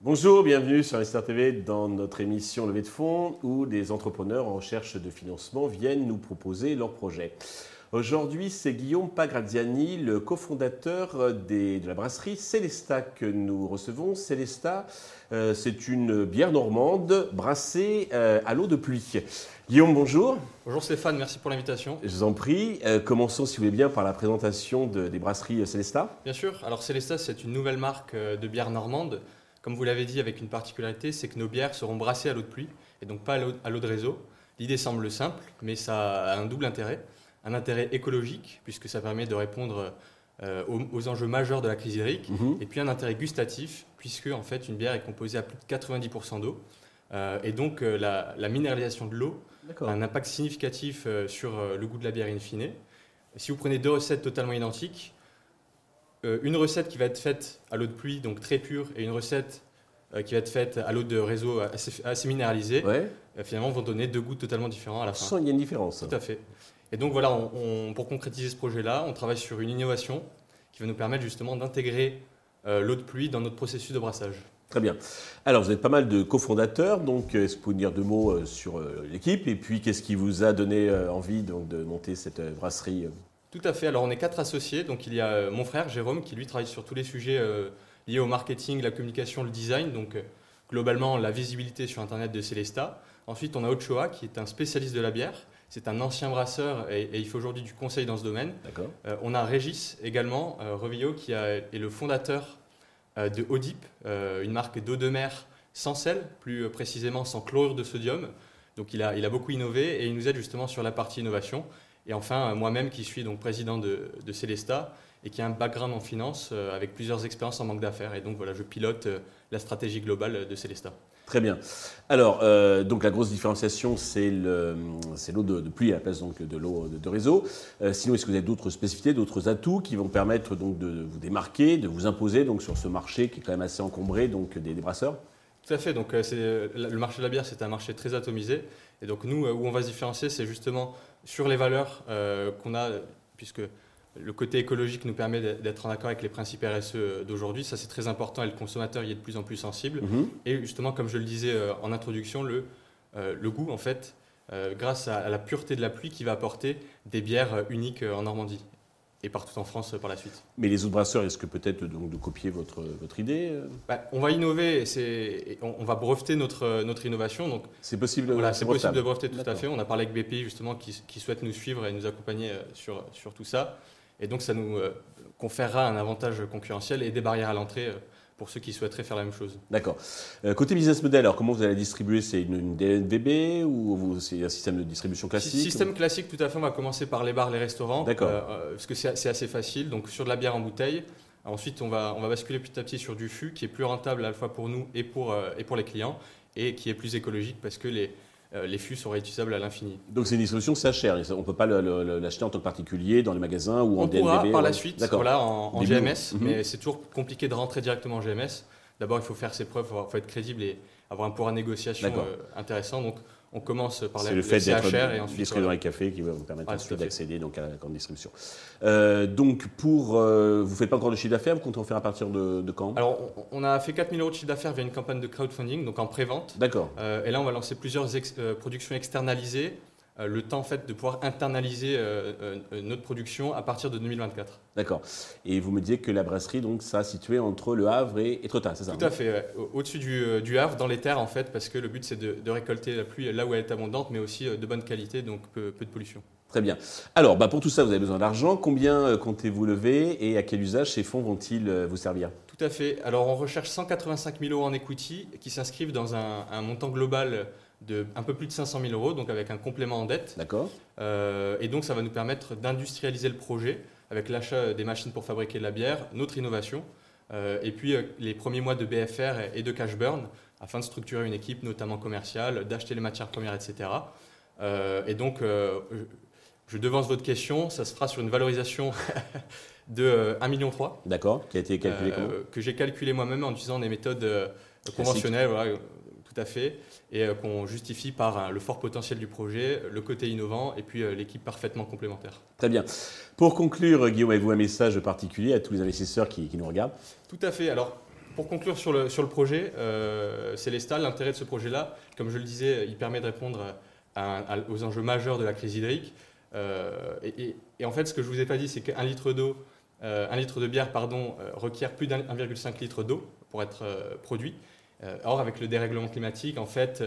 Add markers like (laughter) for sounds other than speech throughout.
Bonjour, bienvenue sur Investir TV dans notre émission Levée de fonds où des entrepreneurs en recherche de financement viennent nous proposer leurs projets. Aujourd'hui, c'est Guillaume Pagraziani, le cofondateur de la brasserie Célesta que nous recevons. Célesta, euh, c'est une bière normande brassée euh, à l'eau de pluie. Guillaume, bonjour. Bonjour Stéphane, merci pour l'invitation. Je vous en prie. Euh, commençons, si vous voulez bien, par la présentation des brasseries Célesta. Bien sûr. Alors Célesta, c'est une nouvelle marque de bière normande. Comme vous l'avez dit, avec une particularité, c'est que nos bières seront brassées à l'eau de pluie et donc pas à l'eau de réseau. L'idée semble simple, mais ça a un double intérêt un intérêt écologique, puisque ça permet de répondre euh, aux, enjeux majeurs de la crise hydrique, mhm. et puis un intérêt gustatif, puisque en fait une bière est composée à plus de 90% d'eau, euh, et donc euh, la, minéralisation de l'eau a un impact significatif sur le goût de la bière in fine. Si vous prenez deux recettes totalement identiques, une recette qui va être faite à l'eau de pluie, donc très pure, et une recette qui va être faite à l'eau de réseau assez, assez minéralisée, finalement vont donner deux goûts totalement différents à la fin. Il y a une différence. Tout à fait. Et donc voilà, pour concrétiser ce projet-là, on travaille sur une innovation qui va nous permettre justement d'intégrer euh, l'eau de pluie dans notre processus de brassage. Très bien. Alors, vous êtes pas mal de cofondateurs, donc est-ce que vous pouvez dire deux mots euh, sur euh, l'équipe Et puis, qu'est-ce qui vous a donné envie donc, de monter cette brasserie Tout à fait. Alors, on est quatre associés. Donc, il y a mon frère Jérôme qui, lui, travaille sur tous les sujets liés au marketing, la communication, le design. Donc, globalement, la visibilité sur Internet de Célesta. Ensuite, on a Ochoa qui est un spécialiste de la bière c'est un ancien brasseur et, il fait aujourd'hui du conseil dans ce domaine. Euh, on a Régis également, euh, qui est le fondateur euh, de Odip, euh, une marque d'eau de mer sans sel, plus précisément sans chlorure de sodium. Donc il a, il a beaucoup innové et il nous aide justement sur la partie innovation. Et enfin, moi-même qui suis donc président de, de Célesta et qui a un background en finance avec plusieurs expériences en banque d'affaires. Et donc voilà, je pilote la stratégie globale de Célesta. Très bien. Alors, euh, donc la grosse différenciation, c'est l'eau de, pluie à la place donc, de l'eau de, réseau. Euh, sinon, est-ce que vous avez d'autres spécificités, d'autres atouts qui vont permettre donc, de vous démarquer, de vous imposer donc, sur ce marché qui est quand même assez encombré donc, des, brasseurs Tout à fait. Donc, euh, le marché de la bière, c'est un marché très atomisé. Et donc, nous, où on va se différencier, c'est justement sur les valeurs qu'on a, puisque le côté écologique nous permet d'être en accord avec les principes RSE d'aujourd'hui. Ça, c'est très important et le consommateur y est de plus en plus sensible. Mhm. Et justement, comme je le disais euh, en introduction, le, euh, le goût, en fait, euh, grâce à, la pureté de la pluie qui va apporter des bières uniques en Normandie et partout en France par la suite. Mais les autres brasseurs, que peut-être donc de copier votre, votre idée bah, On va innover, et on, on, va breveter notre, notre innovation. Donc, c'est possible, voilà, c'est possible de breveter tout à fait. On a parlé avec BPI justement qui, qui souhaite nous suivre et nous accompagner sur, sur tout ça. Et donc, ça nous euh, conférera un avantage concurrentiel et des barrières à l'entrée euh, pour ceux qui souhaiteraient faire la même chose. D'accord. Euh, côté business model, alors comment vous allez distribuer? C'est une, DNVB ou c'est un système de distribution classique? Système classique, tout à fait. On va commencer par les bars, les restaurants. D'accord. parce que c'est assez facile. Donc sur de la bière en bouteille. Ensuite, on va, on va basculer petit à petit sur du fût qui est plus rentable à la fois pour nous et pour, et pour les clients et qui est plus écologique parce que les, les fûts sont réutilisables à l'infini. Donc c'est une distribution ça cher, on ne peut pas l'acheter en tant que particulier dans les magasins ou en On pourra par la suite voilà, en, GMS, mhm. mais c'est toujours compliqué de rentrer directement en GMS. D'abord il faut faire ses preuves, il faut être crédible et avoir un pouvoir de négociation euh, intéressant. Donc on commence par la, le fait d'être et ensuite dans les cafés qui va vous permettre ensuite d'accéder donc à la grande distribution. Euh, donc pour euh, vous faites pas encore de chiffre d'affaires, vous comptez en faire à partir de, quand? Alors on, a fait 4 000 euros de chiffre d'affaires via une campagne de crowdfunding, donc en pré-vente. D'accord. Euh, et là on va lancer plusieurs productions externalisées le temps en fait, de pouvoir internaliser euh, euh, notre production à partir de 2024. D'accord. Et vous me disiez que la brasserie, donc, ça situé entre Le Havre et Etretat, c'est ça Tout à fait. Au-dessus du, Havre, dans les terres, en fait, parce que le but, c'est de, récolter la pluie là où elle est abondante, mais aussi de bonne qualité, donc peu, de pollution. Très bien. Alors, bah, pour tout ça, vous avez besoin d'argent. Combien comptez-vous lever et à quel usage ces fonds vont-ils vous servir? Tout à fait. Alors, on recherche 185 000 euros en equity qui s'inscrivent dans un, un montant global de un peu plus de 500 000 euros, donc avec un complément en dette. D'accord. Euh, et donc ça va nous permettre d'industrialiser le projet avec l'achat des machines pour fabriquer de la bière, notre innovation, euh, et puis euh, les premiers mois de BFR et de cash burn afin de structurer une équipe notamment commerciale, d'acheter les matières premières, etc. et donc je devance votre question, ça se fera sur une valorisation (laughs) de 1,3 million. D'accord, qui a été calculé comment? Que j'ai calculé moi-même en utilisant des méthodes conventionnelles, voilà, tout à fait. Et qu'on justifie par le fort potentiel du projet, le côté innovant et puis l'équipe parfaitement complémentaire. Très bien. Pour conclure, Guillaume, avez-vous un message particulier à tous les investisseurs qui, nous regardent? Tout à fait. Alors, pour conclure sur le, sur le projet, euh, Célestal, l'intérêt de ce projet-là, comme je le disais, il permet de répondre aux enjeux majeurs de la crise hydrique. et, en fait, ce que je ne vous ai pas dit, c'est qu'un litre d'eau, un litre de bière, pardon, requiert plus d'1,5 litre d'eau pour être produit. Euh, or, avec le dérèglement climatique, en fait,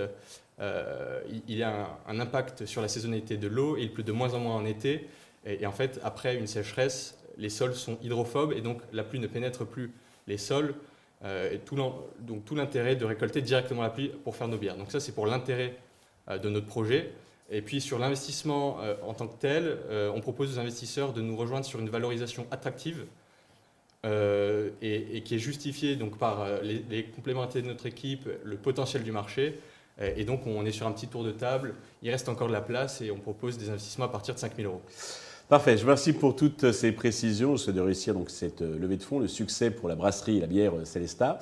euh, il y a un, impact sur la saisonnalité de l'eau et il pleut de moins en moins en été. Et, en fait, après une sécheresse, les sols sont hydrophobes et donc la pluie ne pénètre plus les sols. Euh, et donc tout l'intérêt de récolter directement la pluie pour faire nos bières. Donc ça, c'est pour l'intérêt de notre projet. Et puis sur l'investissement en tant que tel, on propose aux investisseurs de nous rejoindre sur une valorisation attractive euh, et, qui est justifié donc par euh, les, complémentaires de notre équipe, le potentiel du marché. Euh, et donc, on est sur un petit tour de table. Il reste encore de la place et on propose des investissements à partir de 5 000 euros. Parfait. Je vous remercie pour toutes ces précisions. Je souhaite de réussir donc cette levée de fonds, le succès pour la brasserie et la bière Célesta.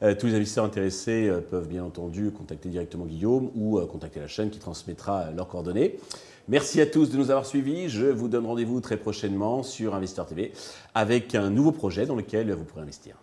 tous les investisseurs intéressés peuvent bien entendu contacter directement Guillaume ou contacter la chaîne qui transmettra leurs coordonnées. Merci à tous de nous avoir suivis. Je vous donne rendez-vous très prochainement sur Investor TV avec un nouveau projet dans lequel vous pourrez investir.